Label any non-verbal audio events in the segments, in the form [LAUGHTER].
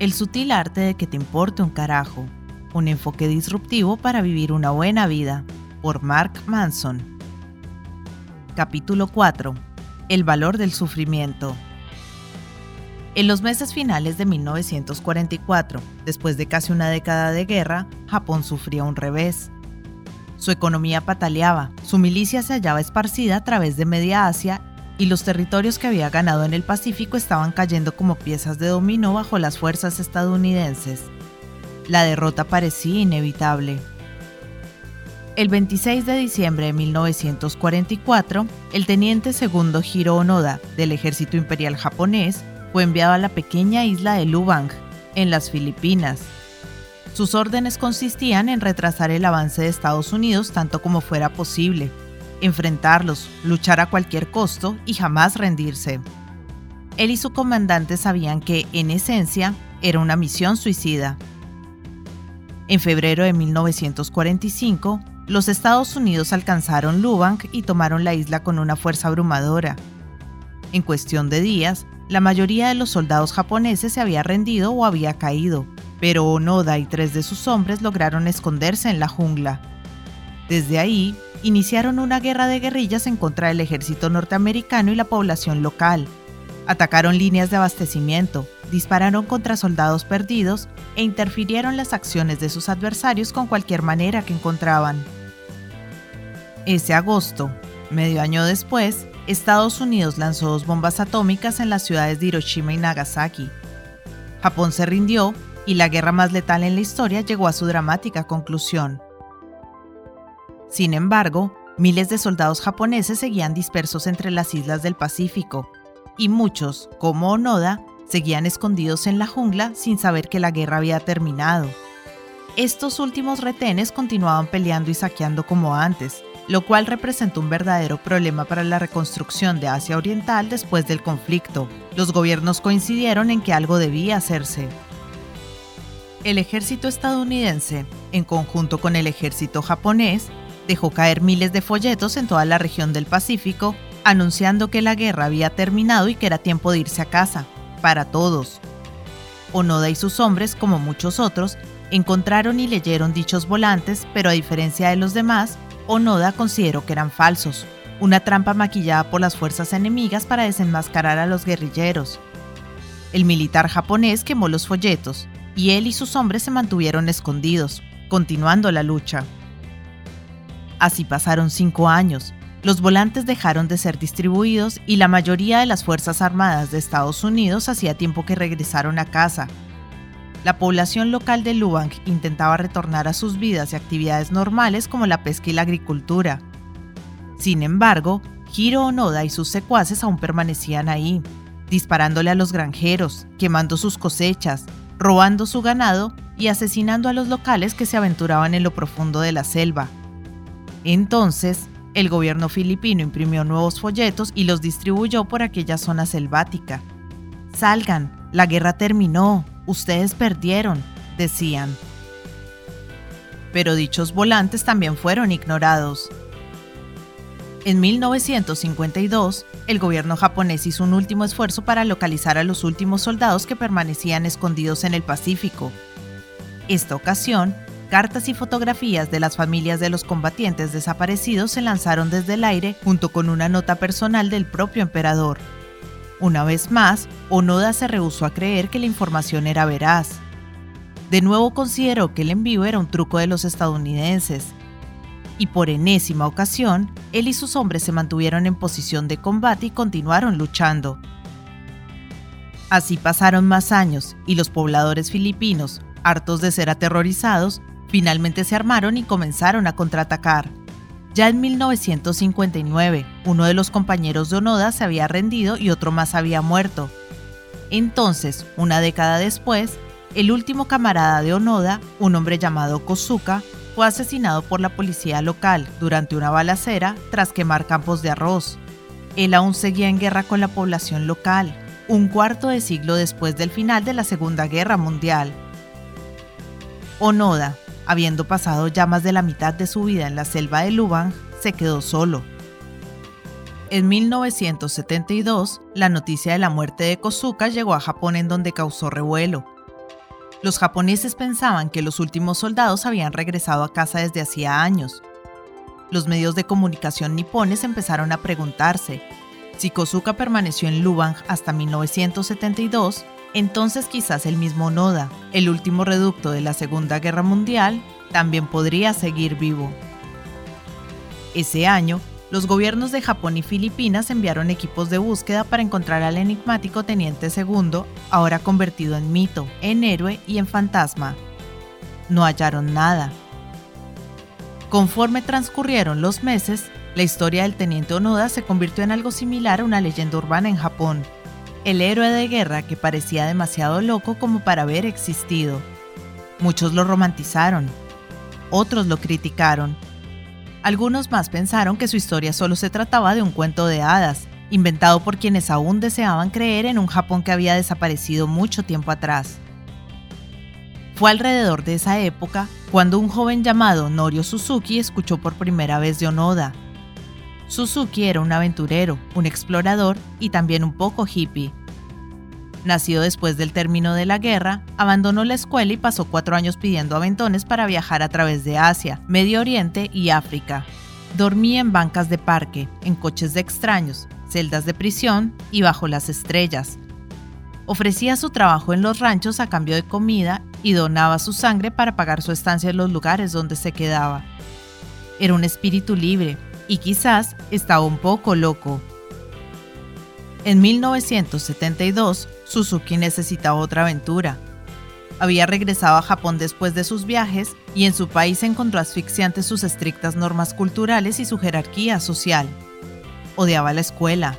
El sutil arte de que te importe un carajo. Un enfoque disruptivo para vivir una buena vida. Por Mark Manson. Capítulo 4. El valor del sufrimiento. En los meses finales de 1944, después de casi una década de guerra, Japón sufría un revés. Su economía pataleaba, su milicia se hallaba esparcida a través de media Asia y los territorios que había ganado en el Pacífico estaban cayendo como piezas de dominó bajo las fuerzas estadounidenses. La derrota parecía inevitable. El 26 de diciembre de 1944, el teniente segundo Hiro Onoda del ejército imperial japonés fue enviado a la pequeña isla de Lubang, en las Filipinas. Sus órdenes consistían en retrasar el avance de Estados Unidos tanto como fuera posible, enfrentarlos, luchar a cualquier costo y jamás rendirse. Él y su comandante sabían que, en esencia, era una misión suicida. En febrero de 1945, los Estados Unidos alcanzaron Lubang y tomaron la isla con una fuerza abrumadora. En cuestión de días, la mayoría de los soldados japoneses se había rendido o había caído, pero Onoda y tres de sus hombres lograron esconderse en la jungla. Desde ahí, iniciaron una guerra de guerrillas en contra del ejército norteamericano y la población local. Atacaron líneas de abastecimiento, dispararon contra soldados perdidos e interfirieron las acciones de sus adversarios con cualquier manera que encontraban. Ese agosto, medio año después, Estados Unidos lanzó dos bombas atómicas en las ciudades de Hiroshima y Nagasaki. Japón se rindió y la guerra más letal en la historia llegó a su dramática conclusión. Sin embargo, miles de soldados japoneses seguían dispersos entre las islas del Pacífico, y muchos, como Onoda, seguían escondidos en la jungla sin saber que la guerra había terminado. Estos últimos retenes continuaban peleando y saqueando como antes, lo cual representó un verdadero problema para la reconstrucción de Asia Oriental después del conflicto. Los gobiernos coincidieron en que algo debía hacerse. El ejército estadounidense, en conjunto con el ejército japonés, dejó caer miles de folletos en toda la región del Pacífico, anunciando que la guerra había terminado y que era tiempo de irse a casa, para todos. Onoda y sus hombres, como muchos otros, encontraron y leyeron dichos volantes, pero a diferencia de los demás, Onoda consideró que eran falsos, una trampa maquillada por las fuerzas enemigas para desenmascarar a los guerrilleros. El militar japonés quemó los folletos, y él y sus hombres se mantuvieron escondidos, continuando la lucha. Así pasaron cinco años. Los volantes dejaron de ser distribuidos y la mayoría de las Fuerzas Armadas de Estados Unidos hacía tiempo que regresaron a casa. La población local de Lubang intentaba retornar a sus vidas y actividades normales como la pesca y la agricultura. Sin embargo, Hiro Onoda y sus secuaces aún permanecían ahí, disparándole a los granjeros, quemando sus cosechas, robando su ganado y asesinando a los locales que se aventuraban en lo profundo de la selva. Entonces, el gobierno filipino imprimió nuevos folletos y los distribuyó por aquella zona selvática. Salgan, la guerra terminó, ustedes perdieron, decían. Pero dichos volantes también fueron ignorados. En 1952, el gobierno japonés hizo un último esfuerzo para localizar a los últimos soldados que permanecían escondidos en el Pacífico. Esta ocasión, cartas y fotografías de las familias de los combatientes desaparecidos se lanzaron desde el aire junto con una nota personal del propio emperador. Una vez más, Onoda se rehusó a creer que la información era veraz. De nuevo consideró que el envío era un truco de los estadounidenses. Y por enésima ocasión, él y sus hombres se mantuvieron en posición de combate y continuaron luchando. Así pasaron más años y los pobladores filipinos, hartos de ser aterrorizados, Finalmente se armaron y comenzaron a contraatacar. Ya en 1959, uno de los compañeros de Onoda se había rendido y otro más había muerto. Entonces, una década después, el último camarada de Onoda, un hombre llamado Kosuka, fue asesinado por la policía local durante una balacera tras quemar campos de arroz. Él aún seguía en guerra con la población local, un cuarto de siglo después del final de la Segunda Guerra Mundial. Onoda, habiendo pasado ya más de la mitad de su vida en la selva de Lubang, se quedó solo. En 1972, la noticia de la muerte de Kosuka llegó a Japón en donde causó revuelo. Los japoneses pensaban que los últimos soldados habían regresado a casa desde hacía años. Los medios de comunicación nipones empezaron a preguntarse si Kosuka permaneció en Lubang hasta 1972, entonces quizás el mismo Noda, el último reducto de la Segunda Guerra Mundial, también podría seguir vivo. Ese año, los gobiernos de Japón y Filipinas enviaron equipos de búsqueda para encontrar al enigmático Teniente Segundo, ahora convertido en mito, en héroe y en fantasma. No hallaron nada. Conforme transcurrieron los meses, la historia del teniente Onoda se convirtió en algo similar a una leyenda urbana en Japón. El héroe de guerra que parecía demasiado loco como para haber existido. Muchos lo romantizaron, otros lo criticaron. Algunos más pensaron que su historia solo se trataba de un cuento de hadas, inventado por quienes aún deseaban creer en un Japón que había desaparecido mucho tiempo atrás. Fue alrededor de esa época cuando un joven llamado Norio Suzuki escuchó por primera vez de Onoda, Suzuki era un aventurero, un explorador y también un poco hippie. Nacido después del término de la guerra, abandonó la escuela y pasó cuatro años pidiendo aventones para viajar a través de Asia, Medio Oriente y África. Dormía en bancas de parque, en coches de extraños, celdas de prisión y bajo las estrellas. Ofrecía su trabajo en los ranchos a cambio de comida y donaba su sangre para pagar su estancia en los lugares donde se quedaba. Era un espíritu libre, y quizás estaba un poco loco. En 1972, Suzuki necesitaba otra aventura. Había regresado a Japón después de sus viajes y en su país encontró asfixiantes sus estrictas normas culturales y su jerarquía social. Odiaba la escuela.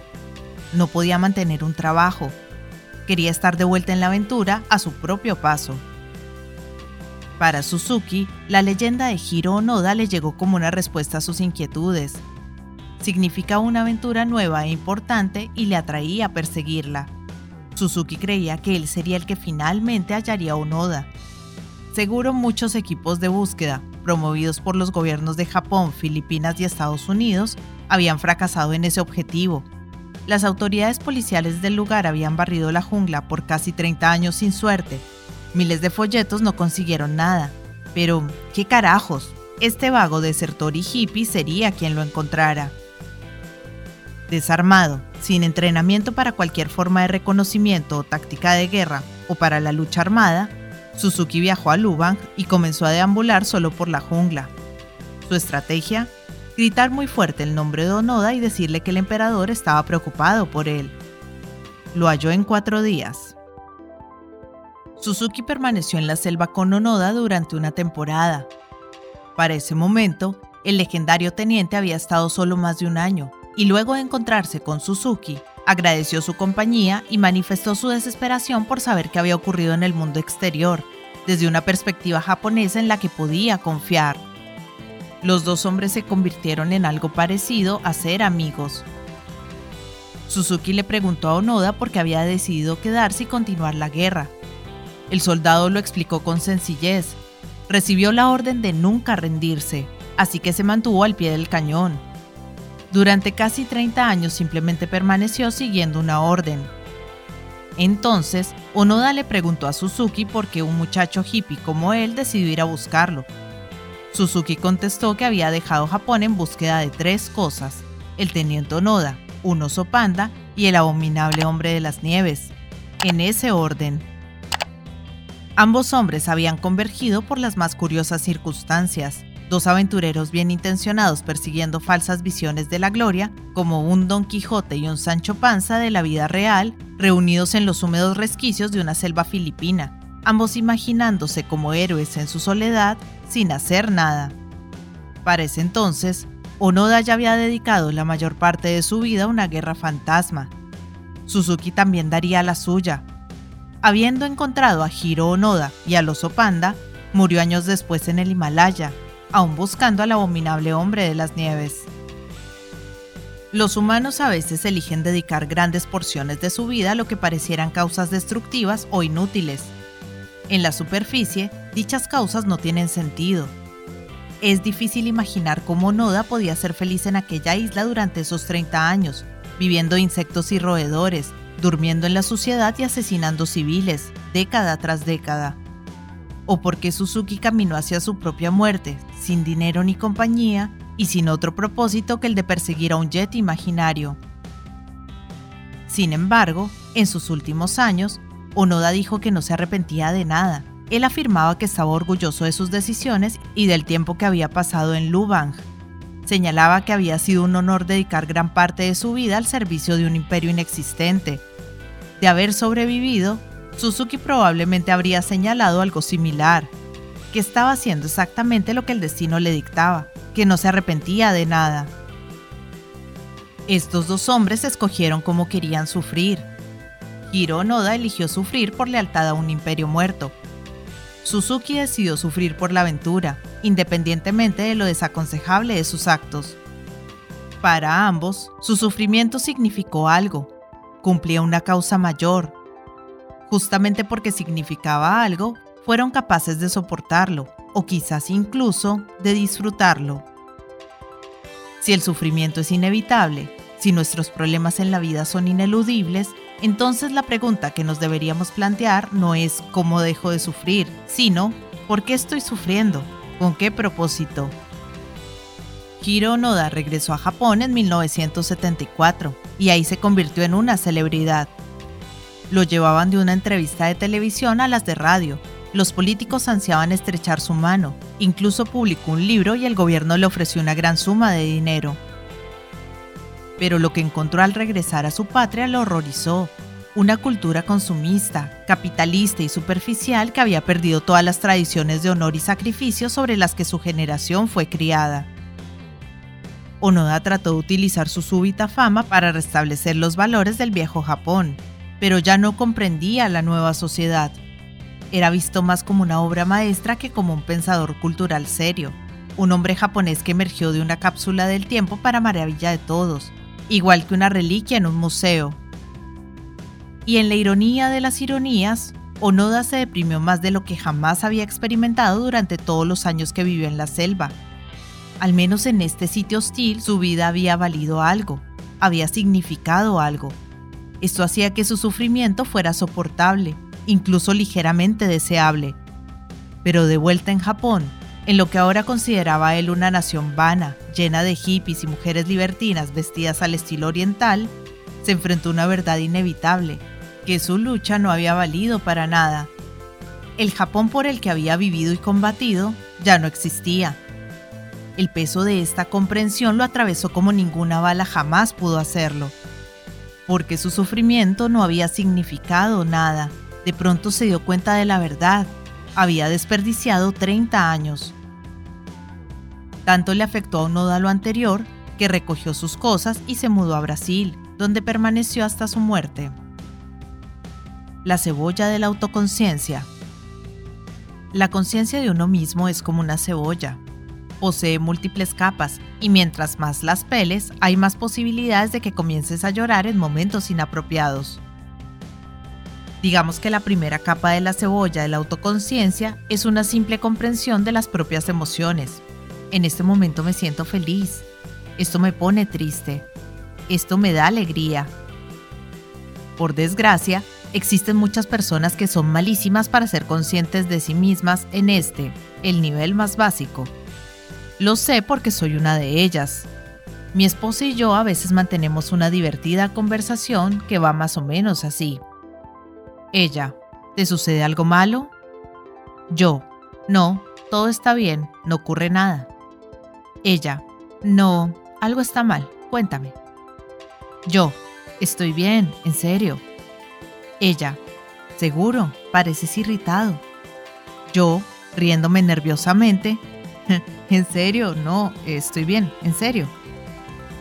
No podía mantener un trabajo. Quería estar de vuelta en la aventura a su propio paso. Para Suzuki, la leyenda de Hiro Onoda le llegó como una respuesta a sus inquietudes. Significa una aventura nueva e importante y le atraía a perseguirla. Suzuki creía que él sería el que finalmente hallaría a Onoda. Seguro muchos equipos de búsqueda, promovidos por los gobiernos de Japón, Filipinas y Estados Unidos, habían fracasado en ese objetivo. Las autoridades policiales del lugar habían barrido la jungla por casi 30 años sin suerte, Miles de folletos no consiguieron nada. Pero, ¿qué carajos? Este vago desertor y hippie sería quien lo encontrara. Desarmado, sin entrenamiento para cualquier forma de reconocimiento o táctica de guerra o para la lucha armada, Suzuki viajó a Lubang y comenzó a deambular solo por la jungla. Su estrategia, gritar muy fuerte el nombre de Onoda y decirle que el emperador estaba preocupado por él. Lo halló en cuatro días. Suzuki permaneció en la selva con Onoda durante una temporada. Para ese momento, el legendario teniente había estado solo más de un año, y luego de encontrarse con Suzuki, agradeció su compañía y manifestó su desesperación por saber qué había ocurrido en el mundo exterior, desde una perspectiva japonesa en la que podía confiar. Los dos hombres se convirtieron en algo parecido a ser amigos. Suzuki le preguntó a Onoda por qué había decidido quedarse y continuar la guerra, el soldado lo explicó con sencillez. Recibió la orden de nunca rendirse, así que se mantuvo al pie del cañón. Durante casi 30 años simplemente permaneció siguiendo una orden. Entonces, Onoda le preguntó a Suzuki por qué un muchacho hippie como él decidió ir a buscarlo. Suzuki contestó que había dejado Japón en búsqueda de tres cosas, el teniente Onoda, un oso panda y el abominable hombre de las nieves. En ese orden. Ambos hombres habían convergido por las más curiosas circunstancias. Dos aventureros bien intencionados persiguiendo falsas visiones de la gloria, como un Don Quijote y un Sancho Panza de la vida real, reunidos en los húmedos resquicios de una selva filipina, ambos imaginándose como héroes en su soledad sin hacer nada. Para ese entonces, Onoda ya había dedicado la mayor parte de su vida a una guerra fantasma. Suzuki también daría la suya, Habiendo encontrado a Hiro Onoda y al oso panda, murió años después en el Himalaya, aún buscando al abominable hombre de las nieves. Los humanos a veces eligen dedicar grandes porciones de su vida a lo que parecieran causas destructivas o inútiles. En la superficie, dichas causas no tienen sentido. Es difícil imaginar cómo Onoda podía ser feliz en aquella isla durante esos 30 años, viviendo insectos y roedores, durmiendo en la suciedad y asesinando civiles, década tras década. o por qué Suzuki caminó hacia su propia muerte, sin dinero ni compañía y sin otro propósito que el de perseguir a un jet imaginario. Sin embargo, en sus últimos años, Onoda dijo que no se arrepentía de nada. Él afirmaba que estaba orgulloso de sus decisiones y del tiempo que había pasado en Lubang. Señalaba que había sido un honor dedicar gran parte de su vida al servicio de un imperio inexistente. De haber sobrevivido, Suzuki probablemente habría señalado algo similar, que estaba haciendo exactamente lo que el destino le dictaba, que no se arrepentía de nada. Estos dos hombres escogieron cómo querían sufrir. Hiro Noda eligió sufrir por lealtad a un imperio muerto. Suzuki decidió sufrir por la aventura, independientemente de lo desaconsejable de sus actos. Para ambos, su sufrimiento significó algo, cumplía una causa mayor, justamente porque significaba algo, fueron capaces de soportarlo, o quizás incluso de disfrutarlo. Si el sufrimiento es inevitable, si nuestros problemas en la vida son ineludibles, entonces la pregunta que nos deberíamos plantear no es cómo dejo de sufrir, sino ¿por qué estoy sufriendo? ¿Con qué propósito? Hiro Onoda regresó a Japón en 1974 y ahí se convirtió en una celebridad. Lo llevaban de una entrevista de televisión a las de radio. Los políticos ansiaban estrechar su mano. Incluso publicó un libro y el gobierno le ofreció una gran suma de dinero. Pero lo que encontró al regresar a su patria lo horrorizó. Una cultura consumista, capitalista y superficial que había perdido todas las tradiciones de honor y sacrificio sobre las que su generación fue criada. Onoda trató de utilizar su súbita fama para restablecer los valores del viejo Japón, pero ya no comprendía la nueva sociedad. Era visto más como una obra maestra que como un pensador cultural serio, un hombre japonés que emergió de una cápsula del tiempo para maravilla de todos, igual que una reliquia en un museo. Y en la ironía de las ironías, Onoda se deprimió más de lo que jamás había experimentado durante todos los años que vivió en la selva. Al menos en este sitio hostil su vida había valido algo, había significado algo, esto hacía que su sufrimiento fuera soportable, incluso ligeramente deseable. Pero de vuelta en Japón, en lo que ahora consideraba él una nación vana, llena de hippies y mujeres libertinas vestidas al estilo oriental, se enfrentó a una verdad inevitable, que su lucha no había valido para nada. El Japón por el que había vivido y combatido ya no existía. El peso de esta comprensión lo atravesó como ninguna bala jamás pudo hacerlo porque su sufrimiento no había significado nada. De pronto se dio cuenta de la verdad. Había desperdiciado 30 años. Tanto le afectó a Onoda lo anterior que recogió sus cosas y se mudó a Brasil, donde permaneció hasta su muerte. La cebolla de la autoconciencia. La conciencia de uno mismo es como una cebolla, posee múltiples capas y mientras más las peles, hay más posibilidades de que comiences a llorar en momentos inapropiados. Digamos que la primera capa de la cebolla de la autoconciencia es una simple comprensión de las propias emociones. En este momento me siento feliz. Esto me pone triste. Esto me da alegría. Por desgracia, existen muchas personas que son malísimas para ser conscientes de sí mismas en este, el nivel más básico. Lo sé porque soy una de ellas. Mi esposa y yo a veces mantenemos una divertida conversación que va más o menos así. Ella, ¿te sucede algo malo? Yo, no, todo está bien, no ocurre nada. Ella, no, algo está mal, cuéntame. Yo, estoy bien, en serio. Ella, seguro, pareces irritado. Yo, riéndome nerviosamente, [LAUGHS] en serio, no, estoy bien, en serio.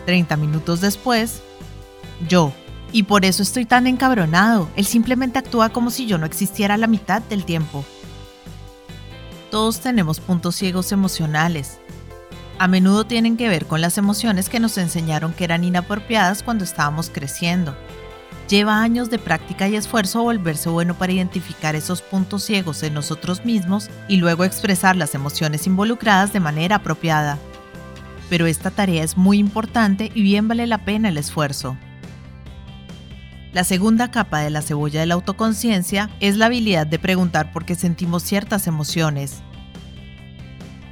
30 minutos después, yo. Y por eso estoy tan encabronado. Él simplemente actúa como si yo no existiera la mitad del tiempo. Todos tenemos puntos ciegos emocionales. A menudo tienen que ver con las emociones que nos enseñaron que eran inapropiadas cuando estábamos creciendo Lleva años de práctica y esfuerzo volverse bueno para identificar esos puntos ciegos en nosotros mismos y luego expresar las emociones involucradas de manera apropiada. Pero esta tarea es muy importante y bien vale la pena el esfuerzo. La segunda capa de la cebolla de la autoconciencia es la habilidad de preguntar por qué sentimos ciertas emociones.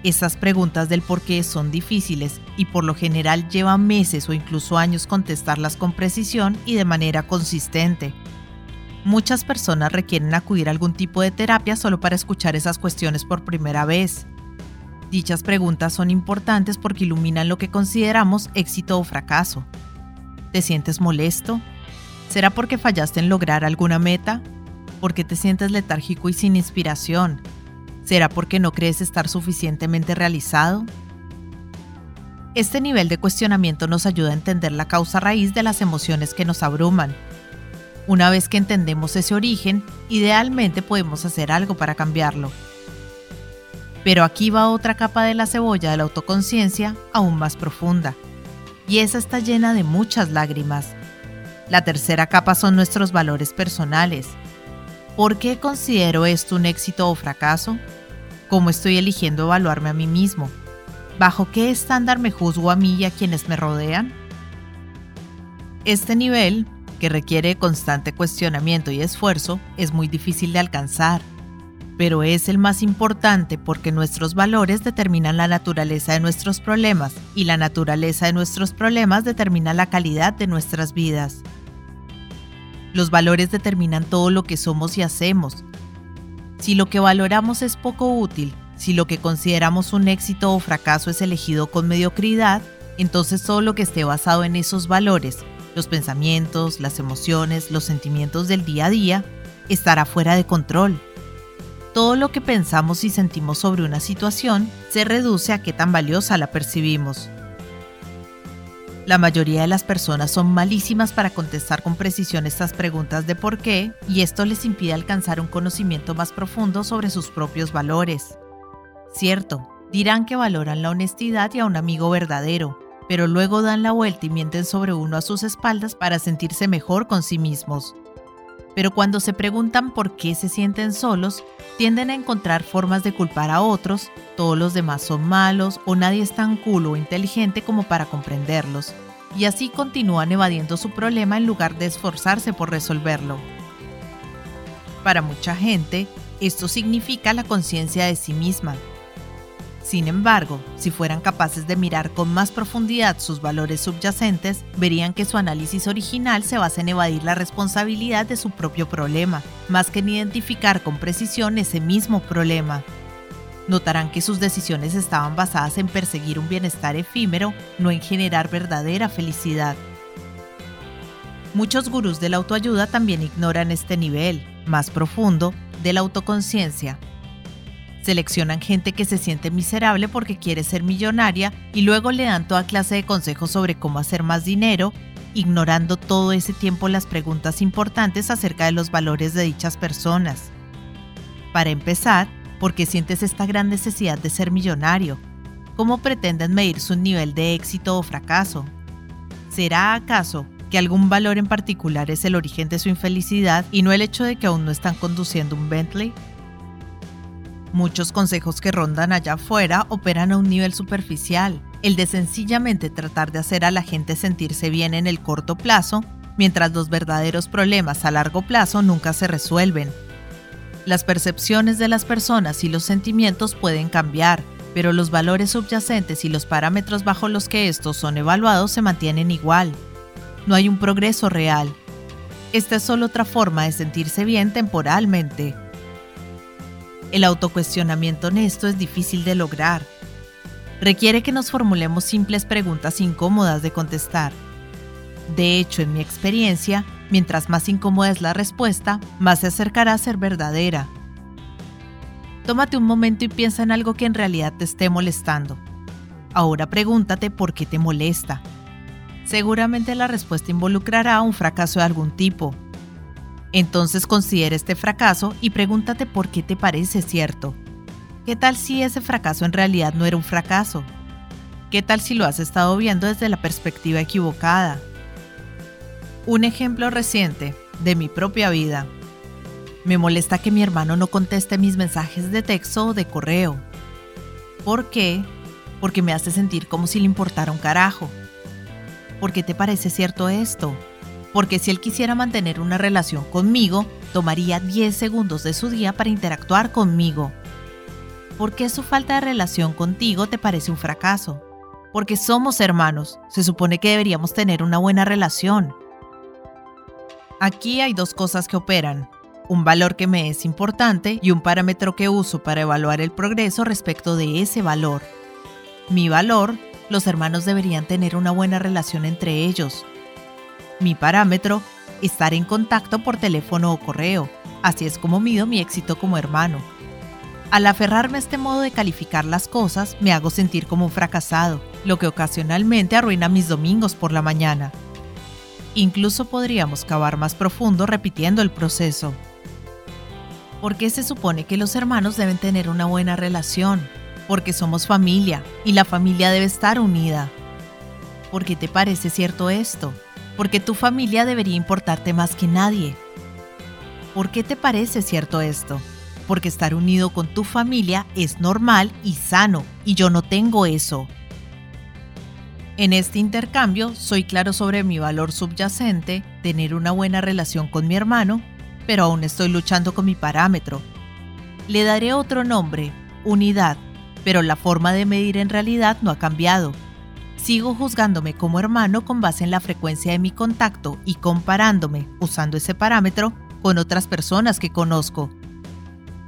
Estas preguntas del por qué son difíciles y por lo general llevan meses o incluso años contestarlas con precisión y de manera consistente. Muchas personas requieren acudir a algún tipo de terapia solo para escuchar esas cuestiones por primera vez. Dichas preguntas son importantes porque iluminan lo que consideramos éxito o fracaso. ¿Te sientes molesto? ¿Será porque fallaste en lograr alguna meta? ¿Por qué te sientes letárgico y sin inspiración? ¿Será porque no crees estar suficientemente realizado? Este nivel de cuestionamiento nos ayuda a entender la causa raíz de las emociones que nos abruman. Una vez que entendemos ese origen, idealmente podemos hacer algo para cambiarlo. Pero aquí va otra capa de la cebolla de la autoconciencia aún más profunda. Y esa está llena de muchas lágrimas. La tercera capa son nuestros valores personales. ¿Por qué considero esto un éxito o fracaso? ¿Cómo estoy eligiendo evaluarme a mí mismo? ¿Bajo qué estándar me juzgo a mí y a quienes me rodean? Este nivel, que requiere constante cuestionamiento y esfuerzo, es muy difícil de alcanzar, pero es el más importante porque nuestros valores determinan la naturaleza de nuestros problemas y la naturaleza de nuestros problemas determina la calidad de nuestras vidas. Los valores determinan todo lo que somos y hacemos. Si lo que valoramos es poco útil, si lo que consideramos un éxito o fracaso es elegido con mediocridad, entonces todo lo que esté basado en esos valores, los pensamientos, las emociones, los sentimientos del día a día, estará fuera de control. Todo lo que pensamos y sentimos sobre una situación se reduce a qué tan valiosa la percibimos. La mayoría de las personas son malísimas para contestar con precisión estas preguntas de por qué y esto les impide alcanzar un conocimiento más profundo sobre sus propios valores. Cierto, dirán que valoran la honestidad y a un amigo verdadero, pero luego dan la vuelta y mienten sobre uno a sus espaldas para sentirse mejor con sí mismos. Pero cuando se preguntan por qué se sienten solos, tienden a encontrar formas de culpar a otros, todos los demás son malos o nadie es tan cool o inteligente como para comprenderlos, y así continúan evadiendo su problema en lugar de esforzarse por resolverlo. Para mucha gente, esto significa la conciencia de sí misma, sin embargo, si fueran capaces de mirar con más profundidad sus valores subyacentes, verían que su análisis original se basa en evadir la responsabilidad de su propio problema, más que en identificar con precisión ese mismo problema. Notarán que sus decisiones estaban basadas en perseguir un bienestar efímero, no en generar verdadera felicidad. Muchos gurús de la autoayuda también ignoran este nivel, más profundo, de la autoconciencia Seleccionan gente que se siente miserable porque quiere ser millonaria y luego le dan toda clase de consejos sobre cómo hacer más dinero, ignorando todo ese tiempo las preguntas importantes acerca de los valores de dichas personas. Para empezar, ¿por qué sientes esta gran necesidad de ser millonario? ¿Cómo pretenden medir su nivel de éxito o fracaso? ¿Será acaso que algún valor en particular es el origen de su infelicidad y no el hecho de que aún no están conduciendo un Bentley? Muchos consejos que rondan allá afuera operan a un nivel superficial, el de sencillamente tratar de hacer a la gente sentirse bien en el corto plazo, mientras los verdaderos problemas a largo plazo nunca se resuelven. Las percepciones de las personas y los sentimientos pueden cambiar, pero los valores subyacentes y los parámetros bajo los que estos son evaluados se mantienen igual. No hay un progreso real. Esta es solo otra forma de sentirse bien temporalmente. El autocuestionamiento honesto es difícil de lograr. Requiere que nos formulemos simples preguntas incómodas de contestar. De hecho, en mi experiencia, mientras más incómoda es la respuesta, más se acercará a ser verdadera. Tómate un momento y piensa en algo que en realidad te esté molestando. Ahora pregúntate por qué te molesta. Seguramente la respuesta involucrará un fracaso de algún tipo, entonces considera este fracaso y pregúntate por qué te parece cierto. ¿Qué tal si ese fracaso en realidad no era un fracaso? ¿Qué tal si lo has estado viendo desde la perspectiva equivocada? Un ejemplo reciente de mi propia vida. Me molesta que mi hermano no conteste mis mensajes de texto o de correo. ¿Por qué? Porque me hace sentir como si le importara un carajo. ¿Por qué te parece cierto esto? Porque si él quisiera mantener una relación conmigo, tomaría 10 segundos de su día para interactuar conmigo. ¿Por qué su falta de relación contigo te parece un fracaso? Porque somos hermanos, se supone que deberíamos tener una buena relación. Aquí hay dos cosas que operan, un valor que me es importante y un parámetro que uso para evaluar el progreso respecto de ese valor. Mi valor, los hermanos deberían tener una buena relación entre ellos. Mi parámetro, estar en contacto por teléfono o correo. Así es como mido mi éxito como hermano. Al aferrarme a este modo de calificar las cosas, me hago sentir como un fracasado, lo que ocasionalmente arruina mis domingos por la mañana. Incluso podríamos cavar más profundo repitiendo el proceso. ¿Por qué se supone que los hermanos deben tener una buena relación? Porque somos familia y la familia debe estar unida. ¿Por qué te parece cierto esto? Porque tu familia debería importarte más que nadie. ¿Por qué te parece cierto esto? Porque estar unido con tu familia es normal y sano, y yo no tengo eso. En este intercambio soy claro sobre mi valor subyacente, tener una buena relación con mi hermano pero aún estoy luchando con mi parámetro. Le daré otro nombre, unidad, pero la forma de medir en realidad no ha cambiado. Sigo juzgándome como hermano con base en la frecuencia de mi contacto y comparándome, usando ese parámetro, con otras personas que conozco.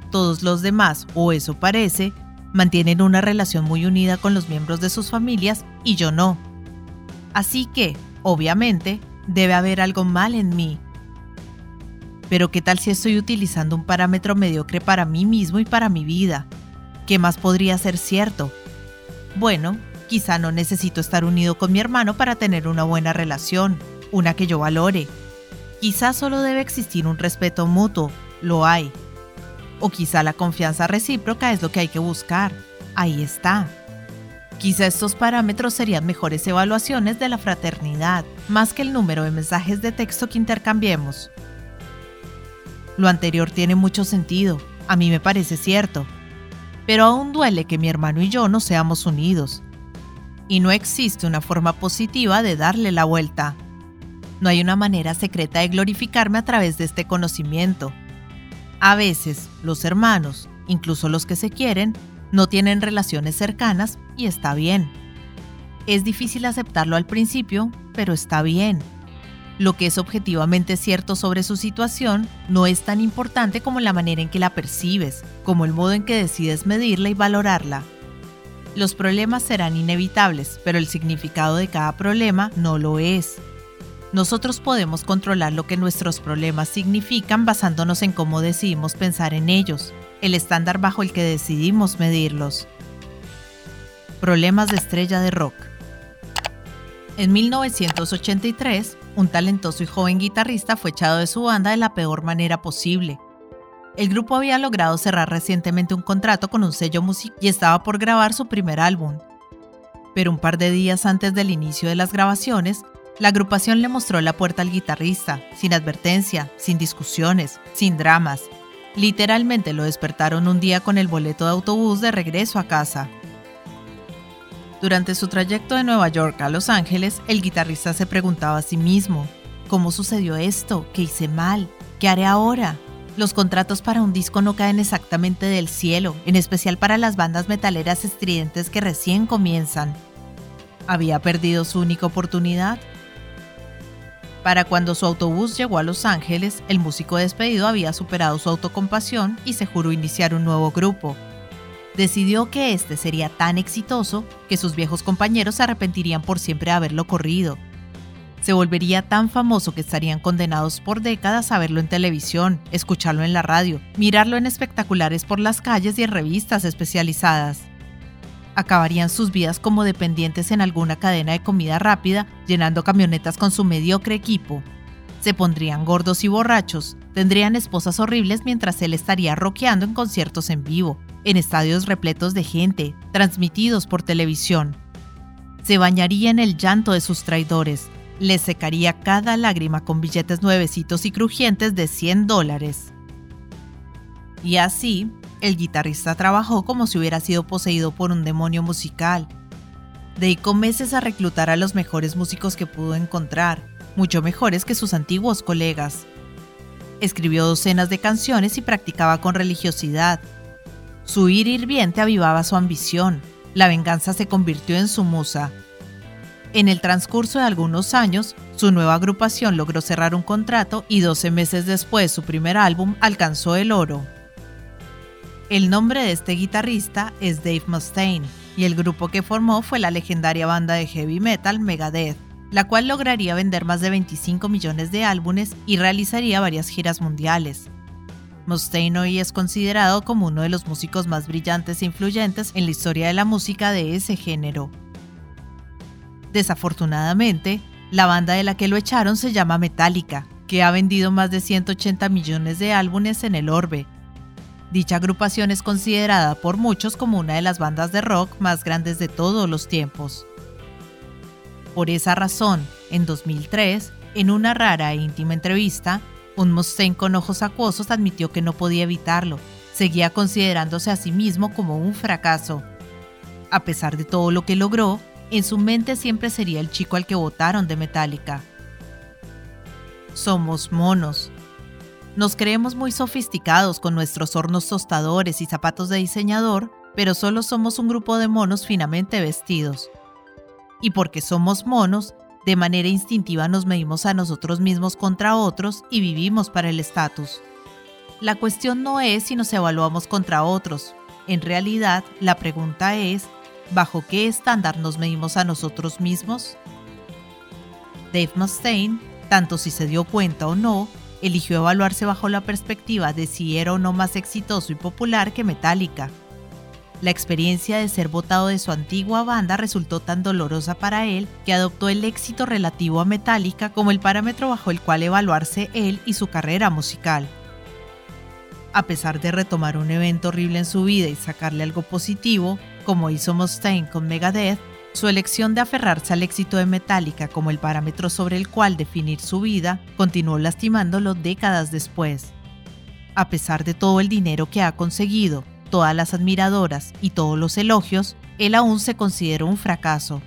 Todos los demás, o eso parece, mantienen una relación muy unida con los miembros de sus familias y yo no. Así que, obviamente, debe haber algo mal en mí pero ¿qué tal si estoy utilizando un parámetro mediocre para mí mismo y para mi vida? ¿Qué más podría ser cierto? Bueno, quizá no necesito estar unido con mi hermano para tener una buena relación, una que yo valore. Quizá solo debe existir un respeto mutuo, lo hay. O quizá la confianza recíproca es lo que hay que buscar. Ahí está. Quizá estos parámetros serían mejores evaluaciones de la fraternidad, más que el número de mensajes de texto que intercambiemos. Lo anterior tiene mucho sentido, a mí me parece cierto, pero aún duele que mi hermano y yo no seamos unidos. Y no existe una forma positiva de darle la vuelta. No hay una manera secreta de glorificarme a través de este conocimiento. A veces, los hermanos, incluso los que se quieren, no tienen relaciones cercanas y está bien. Es difícil aceptarlo al principio, pero está bien. Lo que es objetivamente cierto sobre su situación no es tan importante como la manera en que la percibes, como el modo en que decides medirla y valorarla. Los problemas serán inevitables, pero el significado de cada problema no lo es. Nosotros podemos controlar lo que nuestros problemas significan basándonos en cómo decidimos pensar en ellos, el estándar bajo el que decidimos medirlos. Problemas de estrella de rock. En 1983, un talentoso y joven guitarrista fue echado de su banda de la peor manera posible. El grupo había logrado cerrar recientemente un contrato con un sello musical y estaba por grabar su primer álbum. Pero un par de días antes del inicio de las grabaciones, la agrupación le mostró la puerta al guitarrista, sin advertencia, sin discusiones, sin dramas. Literalmente lo despertaron un día con el boleto de autobús de regreso a casa. Durante su trayecto de Nueva York a Los Ángeles, el guitarrista se preguntaba a sí mismo, ¿cómo sucedió esto? ¿Qué hice mal? ¿Qué haré ahora? Los contratos para un disco no caen exactamente del cielo, en especial para las bandas metaleras estridentes que recién comienzan. ¿Había perdido su única oportunidad? Para cuando su autobús llegó a Los Ángeles, el músico despedido había superado su autocompasión y se juró iniciar un nuevo grupo, decidió que este sería tan exitoso que sus viejos compañeros se arrepentirían por siempre de haberlo corrido. Se volvería tan famoso que estarían condenados por décadas a verlo en televisión, escucharlo en la radio, mirarlo en espectaculares por las calles y en revistas especializadas. Acabarían sus vidas como dependientes en alguna cadena de comida rápida, llenando camionetas con su mediocre equipo. Se pondrían gordos y borrachos, tendrían esposas horribles mientras él estaría rockeando en conciertos en vivo, en estadios repletos de gente, transmitidos por televisión. Se bañaría en el llanto de sus traidores, les secaría cada lágrima con billetes nuevecitos y crujientes de 100 dólares. Y así, el guitarrista trabajó como si hubiera sido poseído por un demonio musical. Dedicó meses a reclutar a los mejores músicos que pudo encontrar, mucho mejores que sus antiguos colegas. Escribió docenas de canciones y practicaba con religiosidad. Su ir hirviente avivaba su ambición. La venganza se convirtió en su musa. En el transcurso de algunos años, su nueva agrupación logró cerrar un contrato y 12 meses después su primer álbum alcanzó el oro. El nombre de este guitarrista es Dave Mustaine y el grupo que formó fue la legendaria banda de heavy metal Megadeth, la cual lograría vender más de 25 millones de álbumes y realizaría varias giras mundiales. Mustaine hoy es considerado como uno de los músicos más brillantes e influyentes en la historia de la música de ese género. Desafortunadamente, la banda de la que lo echaron se llama Metallica, que ha vendido más de 180 millones de álbumes en el orbe Dicha agrupación es considerada por muchos como una de las bandas de rock más grandes de todos los tiempos. Por esa razón, en 2003, en una rara e íntima entrevista, un Mustaine con ojos acuosos admitió que no podía evitarlo. Seguía considerándose a sí mismo como un fracaso. A pesar de todo lo que logró, en su mente siempre sería el chico al que votaron de Metallica. Somos monos, nos creemos muy sofisticados con nuestros hornos tostadores y zapatos de diseñador, pero solo somos un grupo de monos finamente vestidos. Y porque somos monos, de manera instintiva nos medimos a nosotros mismos contra otros y vivimos para el estatus. La cuestión no es si nos evaluamos contra otros. En realidad, la pregunta es, ¿bajo qué estándar nos medimos a nosotros mismos? Dave Mustaine, tanto si se dio cuenta o no, eligió evaluarse bajo la perspectiva de si era o no más exitoso y popular que Metallica. La experiencia de ser votado de su antigua banda resultó tan dolorosa para él que adoptó el éxito relativo a Metallica como el parámetro bajo el cual evaluarse él y su carrera musical. A pesar de retomar un evento horrible en su vida y sacarle algo positivo, como hizo Mustaine con Megadeth, su elección de aferrarse al éxito de Metallica como el parámetro sobre el cual definir su vida continuó lastimándolo décadas después. A pesar de todo el dinero que ha conseguido, todas las admiradoras y todos los elogios, él aún se consideró un fracaso.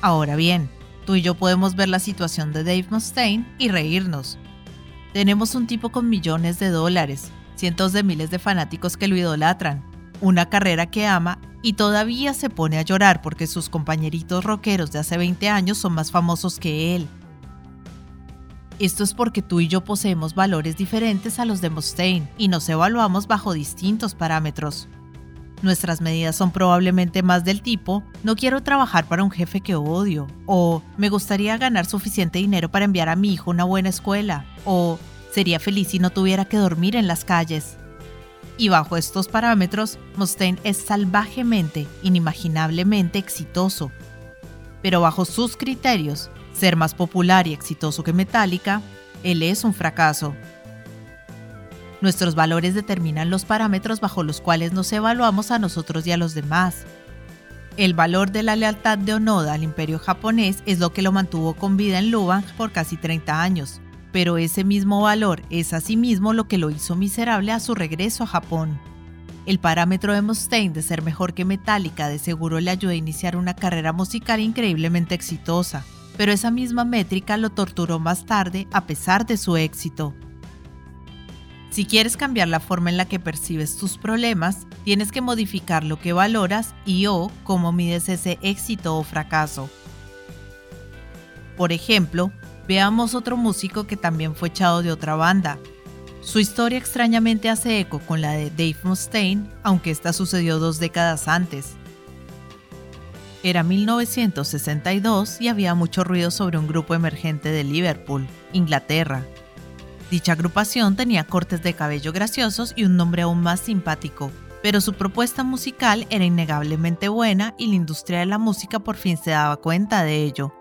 Ahora bien, tú y yo podemos ver la situación de Dave Mustaine y reírnos. Tenemos un tipo con millones de dólares, cientos de miles de fanáticos que lo idolatran, una carrera que ama y todavía se pone a llorar porque sus compañeritos rockeros de hace 20 años son más famosos que él. Esto es porque tú y yo poseemos valores diferentes a los de Mustaine y nos evaluamos bajo distintos parámetros. Nuestras medidas son probablemente más del tipo, no quiero trabajar para un jefe que odio, o me gustaría ganar suficiente dinero para enviar a mi hijo a una buena escuela, o sería feliz si no tuviera que dormir en las calles y bajo estos parámetros, Mustaine es salvajemente, inimaginablemente exitoso. Pero bajo sus criterios, ser más popular y exitoso que Metallica, él es un fracaso. Nuestros valores determinan los parámetros bajo los cuales nos evaluamos a nosotros y a los demás. El valor de la lealtad de Onoda al imperio japonés es lo que lo mantuvo con vida en Lubang por casi 30 años pero ese mismo valor es asimismo lo que lo hizo miserable a su regreso a Japón. El parámetro de Mustaine de ser mejor que Metallica de seguro le ayudó a iniciar una carrera musical increíblemente exitosa, pero esa misma métrica lo torturó más tarde a pesar de su éxito. Si quieres cambiar la forma en la que percibes tus problemas, tienes que modificar lo que valoras y o cómo mides ese éxito o fracaso. Por ejemplo, Veamos otro músico que también fue echado de otra banda. Su historia extrañamente hace eco con la de Dave Mustaine, aunque esta sucedió dos décadas antes. Era 1962 y había mucho ruido sobre un grupo emergente de Liverpool, Inglaterra. Dicha agrupación tenía cortes de cabello graciosos y un nombre aún más simpático, pero su propuesta musical era innegablemente buena y la industria de la música por fin se daba cuenta de ello.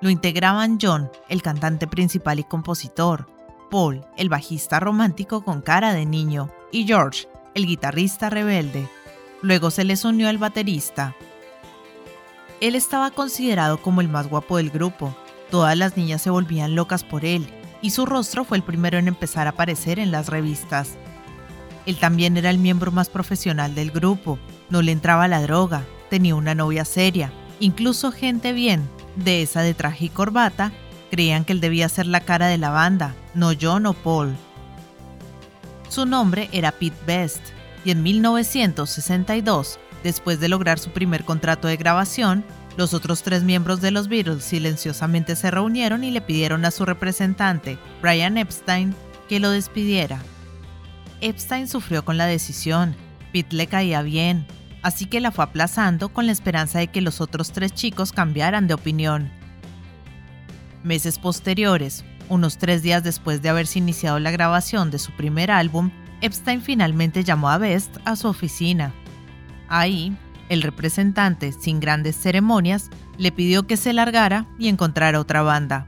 Lo integraban John, el cantante principal y compositor, Paul, el bajista romántico con cara de niño, y George, el guitarrista rebelde. Luego se les unió el baterista. Él estaba considerado como el más guapo del grupo. Todas las niñas se volvían locas por él, y su rostro fue el primero en empezar a aparecer en las revistas. Él también era el miembro más profesional del grupo, no le entraba la droga, tenía una novia seria, incluso gente bien, de esa de traje y corbata, creían que él debía ser la cara de la banda, no John o Paul. Su nombre era Pete Best, y en 1962, después de lograr su primer contrato de grabación, los otros tres miembros de los Beatles silenciosamente se reunieron y le pidieron a su representante, Brian Epstein, que lo despidiera. Epstein sufrió con la decisión, Pete le caía bien, así que la fue aplazando con la esperanza de que los otros tres chicos cambiaran de opinión. Meses posteriores, unos tres días después de haberse iniciado la grabación de su primer álbum, Epstein finalmente llamó a Best a su oficina. Ahí, el representante, sin grandes ceremonias, le pidió que se largara y encontrara otra banda.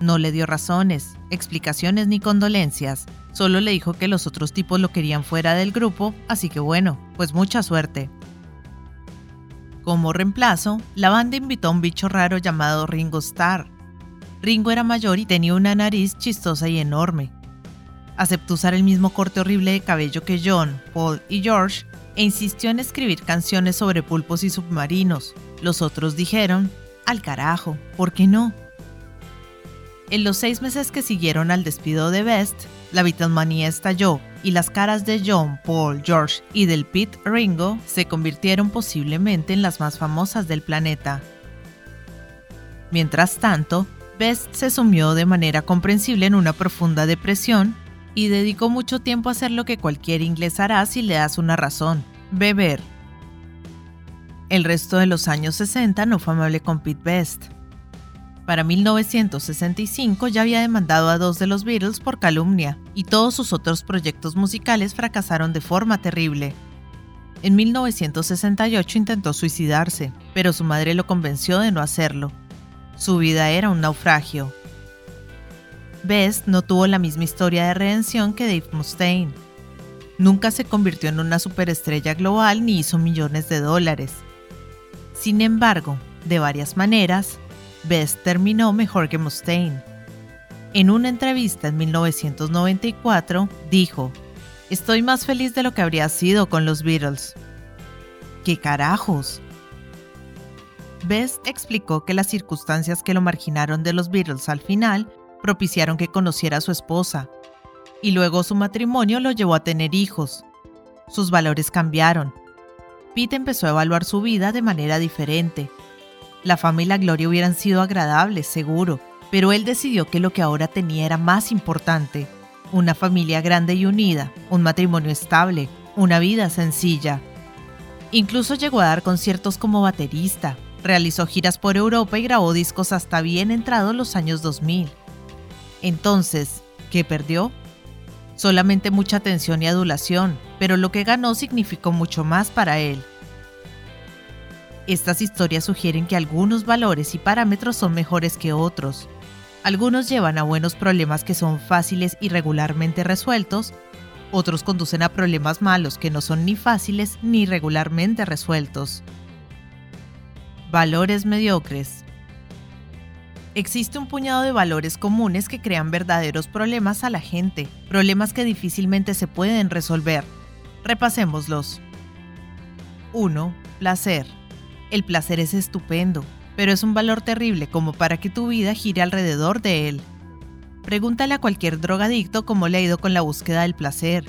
No le dio razones, explicaciones ni condolencias, solo le dijo que los otros tipos lo querían fuera del grupo, así que bueno, pues mucha suerte. Como reemplazo, la banda invitó a un bicho raro llamado Ringo Starr. Ringo era mayor y tenía una nariz chistosa y enorme. Aceptó usar el mismo corte horrible de cabello que John, Paul y George e insistió en escribir canciones sobre pulpos y submarinos. Los otros dijeron, al carajo, ¿por qué no? En los seis meses que siguieron al despido de Best, la Beatlemanía estalló y las caras de John, Paul, George y del Pete Ringo se convirtieron posiblemente en las más famosas del planeta. Mientras tanto, Best se sumió de manera comprensible en una profunda depresión y dedicó mucho tiempo a hacer lo que cualquier inglés hará si le das una razón, beber. El resto de los años 60 no fue amable con Pete Best. Para 1965 ya había demandado a dos de los Beatles por calumnia y todos sus otros proyectos musicales fracasaron de forma terrible. En 1968 intentó suicidarse, pero su madre lo convenció de no hacerlo. Su vida era un naufragio. Best no tuvo la misma historia de redención que Dave Mustaine. Nunca se convirtió en una superestrella global ni hizo millones de dólares. Sin embargo, de varias maneras, Best terminó mejor que Mustaine. En una entrevista en 1994, dijo, Estoy más feliz de lo que habría sido con los Beatles. ¿Qué carajos? Best explicó que las circunstancias que lo marginaron de los Beatles al final propiciaron que conociera a su esposa, y luego su matrimonio lo llevó a tener hijos. Sus valores cambiaron. Pete empezó a evaluar su vida de manera diferente. La fama y la gloria hubieran sido agradables, seguro, pero él decidió que lo que ahora tenía era más importante. Una familia grande y unida, un matrimonio estable, una vida sencilla. Incluso llegó a dar conciertos como baterista, realizó giras por Europa y grabó discos hasta bien entrados los años 2000. Entonces, ¿qué perdió? Solamente mucha atención y adulación, pero lo que ganó significó mucho más para él. Estas historias sugieren que algunos valores y parámetros son mejores que otros. Algunos llevan a buenos problemas que son fáciles y regularmente resueltos, otros conducen a problemas malos que no son ni fáciles ni regularmente resueltos. Valores mediocres. Existe un puñado de valores comunes que crean verdaderos problemas a la gente, problemas que difícilmente se pueden resolver. Repasémoslos. 1. Placer. El placer es estupendo, pero es un valor terrible como para que tu vida gire alrededor de él. Pregúntale a cualquier drogadicto cómo le ha ido con la búsqueda del placer.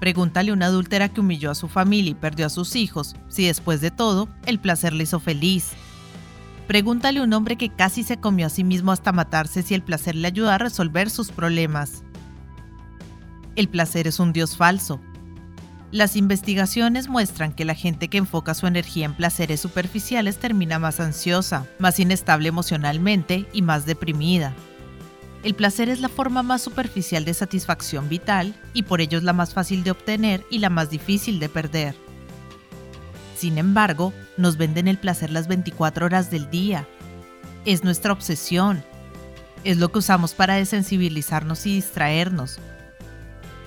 Pregúntale a una adúltera que humilló a su familia y perdió a sus hijos, si después de todo, el placer le hizo feliz. Pregúntale a un hombre que casi se comió a sí mismo hasta matarse si el placer le ayuda a resolver sus problemas. El placer es un dios falso. Las investigaciones muestran que la gente que enfoca su energía en placeres superficiales termina más ansiosa, más inestable emocionalmente y más deprimida. El placer es la forma más superficial de satisfacción vital y por ello es la más fácil de obtener y la más difícil de perder. Sin embargo, nos venden el placer las 24 horas del día. Es nuestra obsesión. Es lo que usamos para desensibilizarnos y distraernos.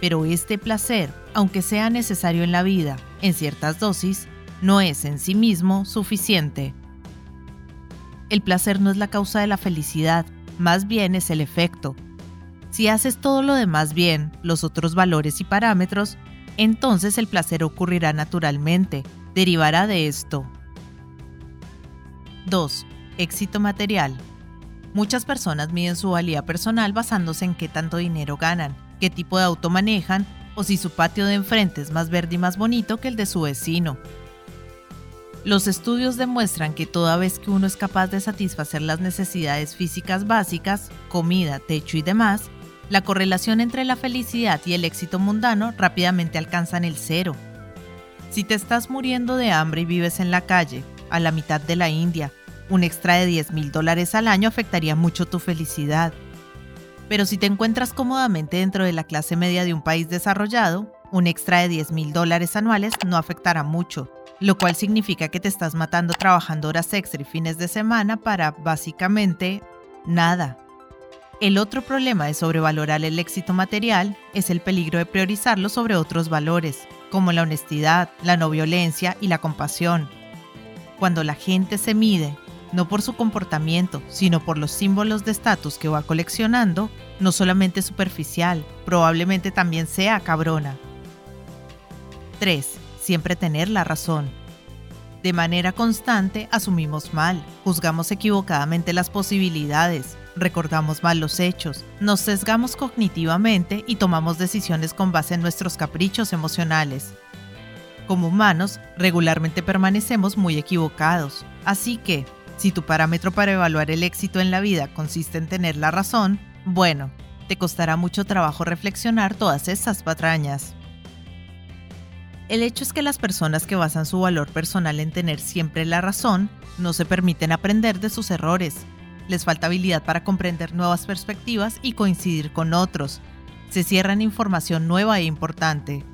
Pero este placer, aunque sea necesario en la vida, en ciertas dosis, no es en sí mismo suficiente. El placer no es la causa de la felicidad, más bien es el efecto. Si haces todo lo demás bien, los otros valores y parámetros, entonces el placer ocurrirá naturalmente, derivará de esto. 2. Éxito material. Muchas personas miden su valía personal basándose en qué tanto dinero ganan, qué tipo de auto manejan o si su patio de enfrente es más verde y más bonito que el de su vecino. Los estudios demuestran que toda vez que uno es capaz de satisfacer las necesidades físicas básicas, comida, techo y demás, la correlación entre la felicidad y el éxito mundano rápidamente alcanzan el cero. Si te estás muriendo de hambre y vives en la calle, a la mitad de la India, un extra de 10 mil dólares al año afectaría mucho tu felicidad. Pero si te encuentras cómodamente dentro de la clase media de un país desarrollado, un extra de 10 mil dólares anuales no afectará mucho, lo cual significa que te estás matando trabajando horas extra y fines de semana para, básicamente, nada. El otro problema de sobrevalorar el éxito material es el peligro de priorizarlo sobre otros valores, como la honestidad, la no violencia y la compasión. Cuando la gente se mide no por su comportamiento, sino por los símbolos de estatus que va coleccionando, no solamente superficial, probablemente también sea cabrona. 3. Siempre tener la razón. De manera constante asumimos mal, juzgamos equivocadamente las posibilidades, recordamos mal los hechos, nos sesgamos cognitivamente y tomamos decisiones con base en nuestros caprichos emocionales. Como humanos, regularmente permanecemos muy equivocados, así que, si tu parámetro para evaluar el éxito en la vida consiste en tener la razón, bueno, te costará mucho trabajo reflexionar todas estas patrañas. El hecho es que las personas que basan su valor personal en tener siempre la razón no se permiten aprender de sus errores. Les falta habilidad para comprender nuevas perspectivas y coincidir con otros. Se cierran información nueva e importante.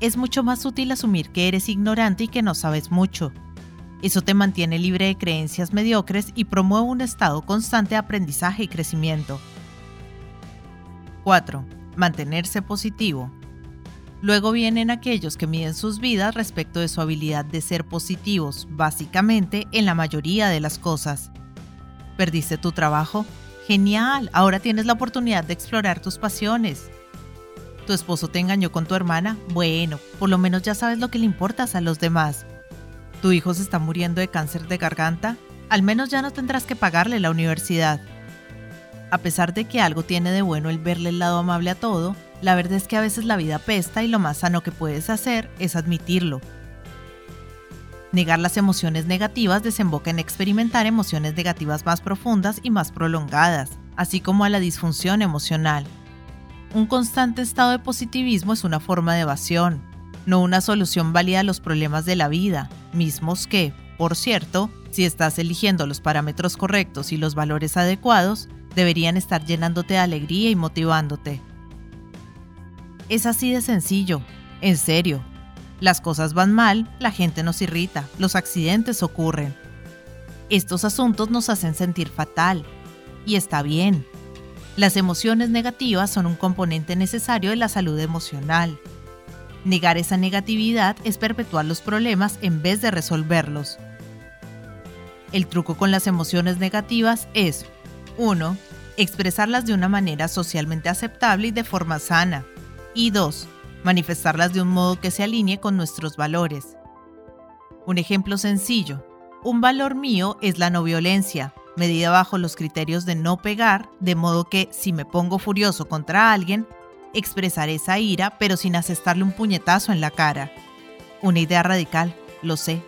Es mucho más útil asumir que eres ignorante y que no sabes mucho, eso te mantiene libre de creencias mediocres y promueve un estado constante de aprendizaje y crecimiento. 4. Mantenerse positivo. Luego vienen aquellos que miden sus vidas respecto de su habilidad de ser positivos, básicamente en la mayoría de las cosas. ¿Perdiste tu trabajo? Genial, ahora tienes la oportunidad de explorar tus pasiones. ¿Tu esposo te engañó con tu hermana? Bueno, por lo menos ya sabes lo que le importas a los demás. ¿Tu hijo se está muriendo de cáncer de garganta? Al menos ya no tendrás que pagarle la universidad. A pesar de que algo tiene de bueno el verle el lado amable a todo, la verdad es que a veces la vida pesta y lo más sano que puedes hacer es admitirlo. Negar las emociones negativas desemboca en experimentar emociones negativas más profundas y más prolongadas, así como a la disfunción emocional. Un constante estado de positivismo es una forma de evasión, no una solución válida a los problemas de la vida, mismos que, por cierto, si estás eligiendo los parámetros correctos y los valores adecuados, deberían estar llenándote de alegría y motivándote. Es así de sencillo, en serio. Las cosas van mal, la gente nos irrita, los accidentes ocurren. Estos asuntos nos hacen sentir fatal, y está bien. Las emociones negativas son un componente necesario de la salud emocional, Negar esa negatividad es perpetuar los problemas en vez de resolverlos. El truco con las emociones negativas es 1. Expresarlas de una manera socialmente aceptable y de forma sana. Y 2. Manifestarlas de un modo que se alinee con nuestros valores. Un ejemplo sencillo. Un valor mío es la no violencia, medida bajo los criterios de no pegar, de modo que si me pongo furioso contra alguien, expresar esa ira, pero sin asestarle un puñetazo en la cara. Una idea radical, lo sé.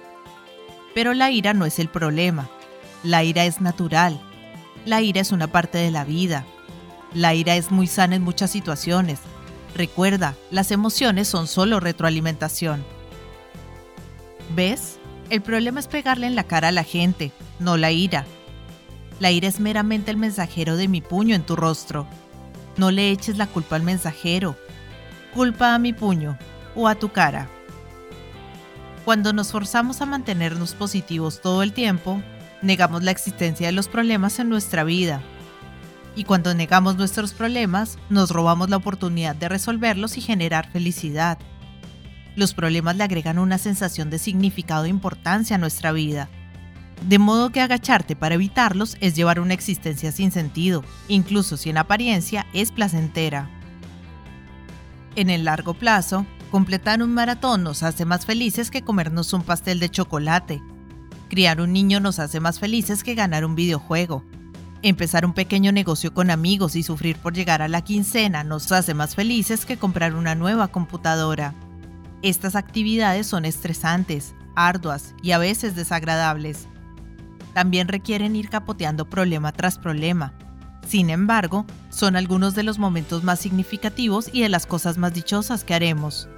Pero la ira no es el problema. La ira es natural. La ira es una parte de la vida. La ira es muy sana en muchas situaciones. Recuerda, las emociones son solo retroalimentación. ¿Ves? El problema es pegarle en la cara a la gente, no la ira. La ira es meramente el mensajero de mi puño en tu rostro. No le eches la culpa al mensajero. Culpa a mi puño o a tu cara. Cuando nos forzamos a mantenernos positivos todo el tiempo, negamos la existencia de los problemas en nuestra vida. Y cuando negamos nuestros problemas, nos robamos la oportunidad de resolverlos y generar felicidad. Los problemas le agregan una sensación de significado e importancia a nuestra vida de modo que agacharte para evitarlos es llevar una existencia sin sentido, incluso si en apariencia es placentera. En el largo plazo, completar un maratón nos hace más felices que comernos un pastel de chocolate. Criar un niño nos hace más felices que ganar un videojuego. Empezar un pequeño negocio con amigos y sufrir por llegar a la quincena nos hace más felices que comprar una nueva computadora. Estas actividades son estresantes, arduas y a veces desagradables. También requieren ir capoteando problema tras problema. Sin embargo, son algunos de los momentos más significativos y de las cosas más dichosas que haremos.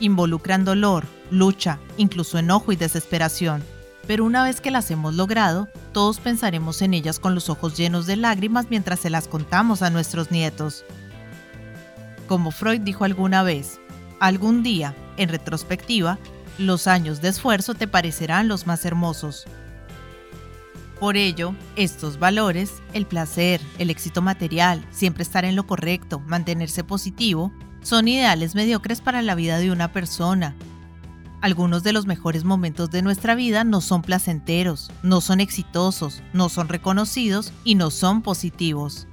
Involucran dolor, lucha, incluso enojo y desesperación pero una vez que las hemos logrado, todos pensaremos en ellas con los ojos llenos de lágrimas mientras se las contamos a nuestros nietos. Como Freud dijo alguna vez, algún día, en retrospectiva, los años de esfuerzo te parecerán los más hermosos. Por ello, estos valores, el placer, el éxito material, siempre estar en lo correcto, mantenerse positivo, son ideales mediocres para la vida de una persona algunos de los mejores momentos de nuestra vida no son placenteros, no son exitosos, no son reconocidos y no son positivos.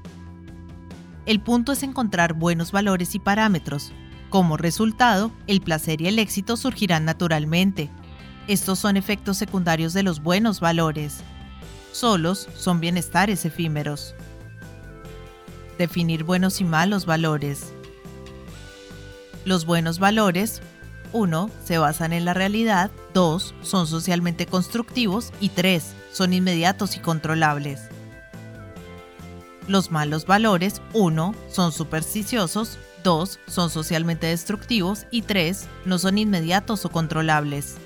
El punto es encontrar buenos valores y parámetros. Como resultado, el placer y el éxito surgirán naturalmente. Estos son efectos secundarios de los buenos valores. Solos son bienestares efímeros. Definir buenos y malos valores. Los buenos valores 1. Se basan en la realidad. 2. Son socialmente constructivos. Y 3. Son inmediatos y controlables. Los malos valores 1. Son supersticiosos. 2. Son socialmente destructivos. Y 3. No son inmediatos o controlables.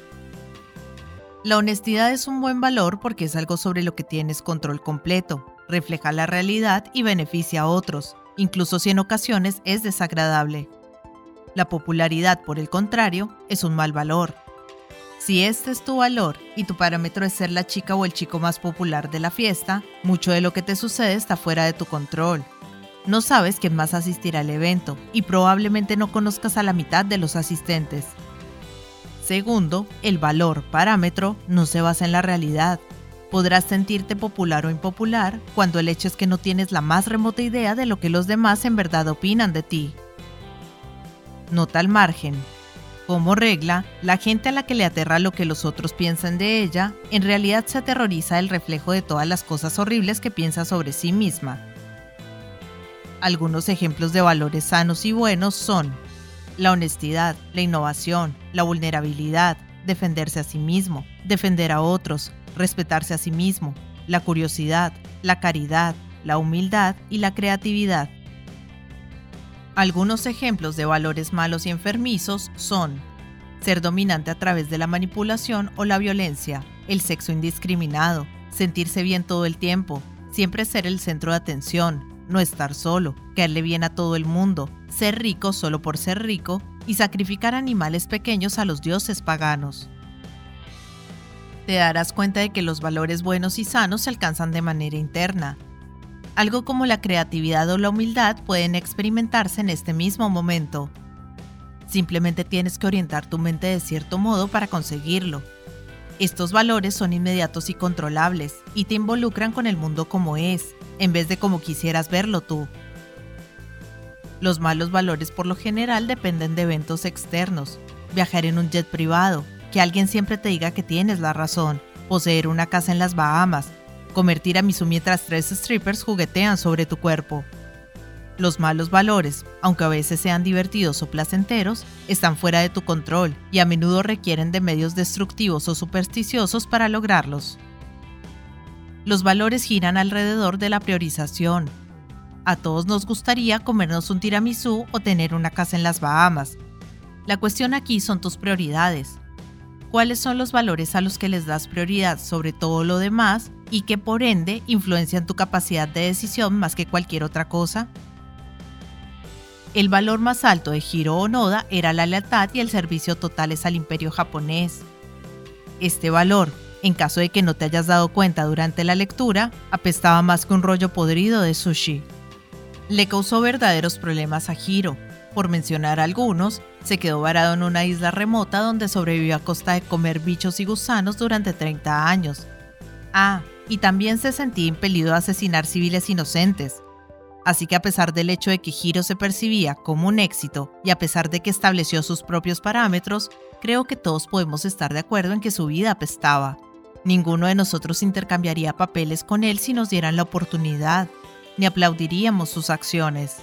La honestidad es un buen valor porque es algo sobre lo que tienes control completo, refleja la realidad y beneficia a otros, incluso si en ocasiones es desagradable. La popularidad, por el contrario, es un mal valor. Si este es tu valor y tu parámetro es ser la chica o el chico más popular de la fiesta, mucho de lo que te sucede está fuera de tu control. No sabes quién más asistirá al evento y probablemente no conozcas a la mitad de los asistentes. Segundo, el valor parámetro no se basa en la realidad. Podrás sentirte popular o impopular cuando el hecho es que no tienes la más remota idea de lo que los demás en verdad opinan de ti. Nota al margen. Como regla, la gente a la que le aterra lo que los otros piensan de ella, en realidad se aterroriza del reflejo de todas las cosas horribles que piensa sobre sí misma. Algunos ejemplos de valores sanos y buenos son la honestidad, la innovación, la vulnerabilidad, defenderse a sí mismo, defender a otros, respetarse a sí mismo, la curiosidad, la caridad, la humildad y la creatividad. Algunos ejemplos de valores malos y enfermizos son ser dominante a través de la manipulación o la violencia, el sexo indiscriminado, sentirse bien todo el tiempo, siempre ser el centro de atención, no estar solo, caerle bien a todo el mundo, ser rico solo por ser rico y sacrificar animales pequeños a los dioses paganos. Te darás cuenta de que los valores buenos y sanos se alcanzan de manera interna, algo como la creatividad o la humildad pueden experimentarse en este mismo momento. Simplemente tienes que orientar tu mente de cierto modo para conseguirlo. Estos valores son inmediatos y controlables y te involucran con el mundo como es, en vez de como quisieras verlo tú. Los malos valores por lo general dependen de eventos externos, viajar en un jet privado, que alguien siempre te diga que tienes la razón, poseer una casa en las Bahamas, comer tiramisú mientras tres strippers juguetean sobre tu cuerpo. Los malos valores, aunque a veces sean divertidos o placenteros, están fuera de tu control y a menudo requieren de medios destructivos o supersticiosos para lograrlos. Los valores giran alrededor de la priorización. A todos nos gustaría comernos un tiramisú o tener una casa en las Bahamas. La cuestión aquí son tus prioridades. ¿Cuáles son los valores a los que les das prioridad sobre todo lo demás y que por ende influencian tu capacidad de decisión más que cualquier otra cosa? El valor más alto de Hiro Onoda era la lealtad y el servicio totales al imperio japonés. Este valor, en caso de que no te hayas dado cuenta durante la lectura, apestaba más que un rollo podrido de sushi. Le causó verdaderos problemas a Hiro. Por mencionar algunos, se quedó varado en una isla remota donde sobrevivió a costa de comer bichos y gusanos durante 30 años. Ah, y también se sentía impelido a asesinar civiles inocentes. Así que a pesar del hecho de que Hiro se percibía como un éxito y a pesar de que estableció sus propios parámetros, creo que todos podemos estar de acuerdo en que su vida apestaba. Ninguno de nosotros intercambiaría papeles con él si nos dieran la oportunidad, ni aplaudiríamos sus acciones.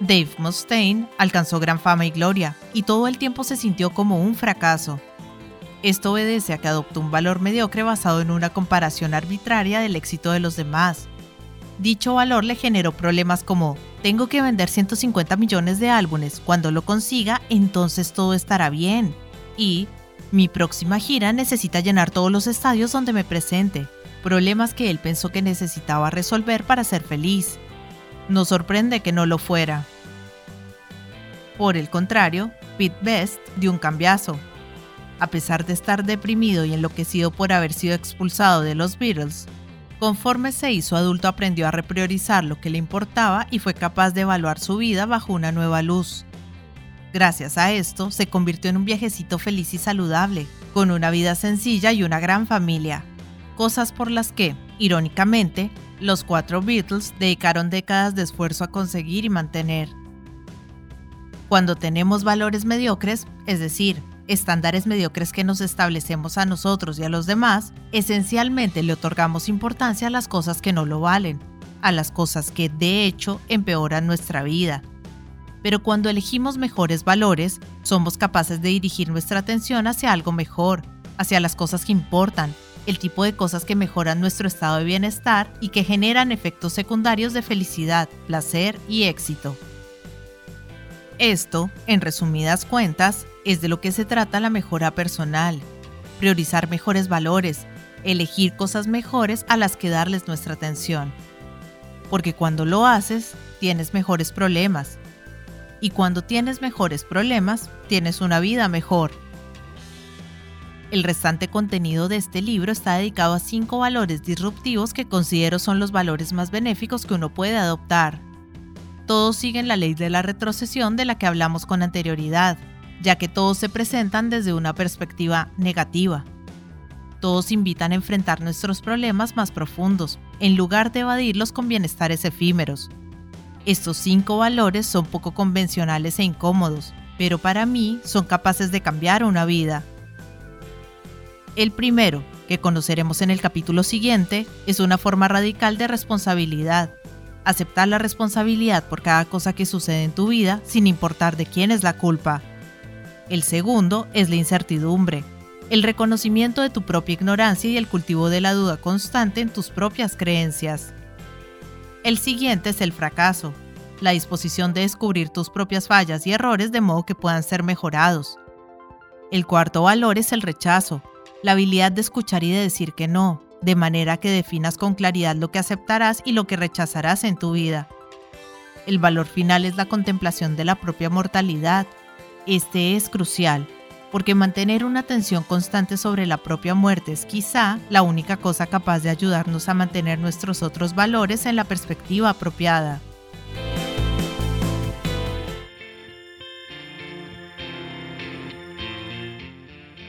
Dave Mustaine alcanzó gran fama y gloria, y todo el tiempo se sintió como un fracaso. Esto obedece a que adoptó un valor mediocre basado en una comparación arbitraria del éxito de los demás. Dicho valor le generó problemas como, tengo que vender 150 millones de álbumes, cuando lo consiga, entonces todo estará bien. Y, mi próxima gira necesita llenar todos los estadios donde me presente, problemas que él pensó que necesitaba resolver para ser feliz. Nos sorprende que no lo fuera. Por el contrario, Pete Best dio un cambiazo. A pesar de estar deprimido y enloquecido por haber sido expulsado de los Beatles, conforme se hizo adulto aprendió a repriorizar lo que le importaba y fue capaz de evaluar su vida bajo una nueva luz. Gracias a esto, se convirtió en un viajecito feliz y saludable, con una vida sencilla y una gran familia. Cosas por las que, irónicamente, los cuatro Beatles dedicaron décadas de esfuerzo a conseguir y mantener. Cuando tenemos valores mediocres, es decir, estándares mediocres que nos establecemos a nosotros y a los demás, esencialmente le otorgamos importancia a las cosas que no lo valen, a las cosas que de hecho empeoran nuestra vida, pero cuando elegimos mejores valores, somos capaces de dirigir nuestra atención hacia algo mejor, hacia las cosas que importan, el tipo de cosas que mejoran nuestro estado de bienestar y que generan efectos secundarios de felicidad, placer y éxito. Esto, en resumidas cuentas, es de lo que se trata la mejora personal. Priorizar mejores valores, elegir cosas mejores a las que darles nuestra atención. Porque cuando lo haces, tienes mejores problemas, y cuando tienes mejores problemas, tienes una vida mejor. El restante contenido de este libro está dedicado a cinco valores disruptivos que considero son los valores más benéficos que uno puede adoptar. Todos siguen la ley de la retrocesión de la que hablamos con anterioridad, ya que todos se presentan desde una perspectiva negativa. Todos invitan a enfrentar nuestros problemas más profundos, en lugar de evadirlos con bienestares efímeros, estos cinco valores son poco convencionales e incómodos, pero para mí son capaces de cambiar una vida. El primero, que conoceremos en el capítulo siguiente, es una forma radical de responsabilidad. Aceptar la responsabilidad por cada cosa que sucede en tu vida sin importar de quién es la culpa. El segundo es la incertidumbre, el reconocimiento de tu propia ignorancia y el cultivo de la duda constante en tus propias creencias. El siguiente es el fracaso, la disposición de descubrir tus propias fallas y errores de modo que puedan ser mejorados. El cuarto valor es el rechazo, la habilidad de escuchar y de decir que no, de manera que definas con claridad lo que aceptarás y lo que rechazarás en tu vida. El valor final es la contemplación de la propia mortalidad. Este es crucial, porque mantener una atención constante sobre la propia muerte es quizá la única cosa capaz de ayudarnos a mantener nuestros otros valores en la perspectiva apropiada.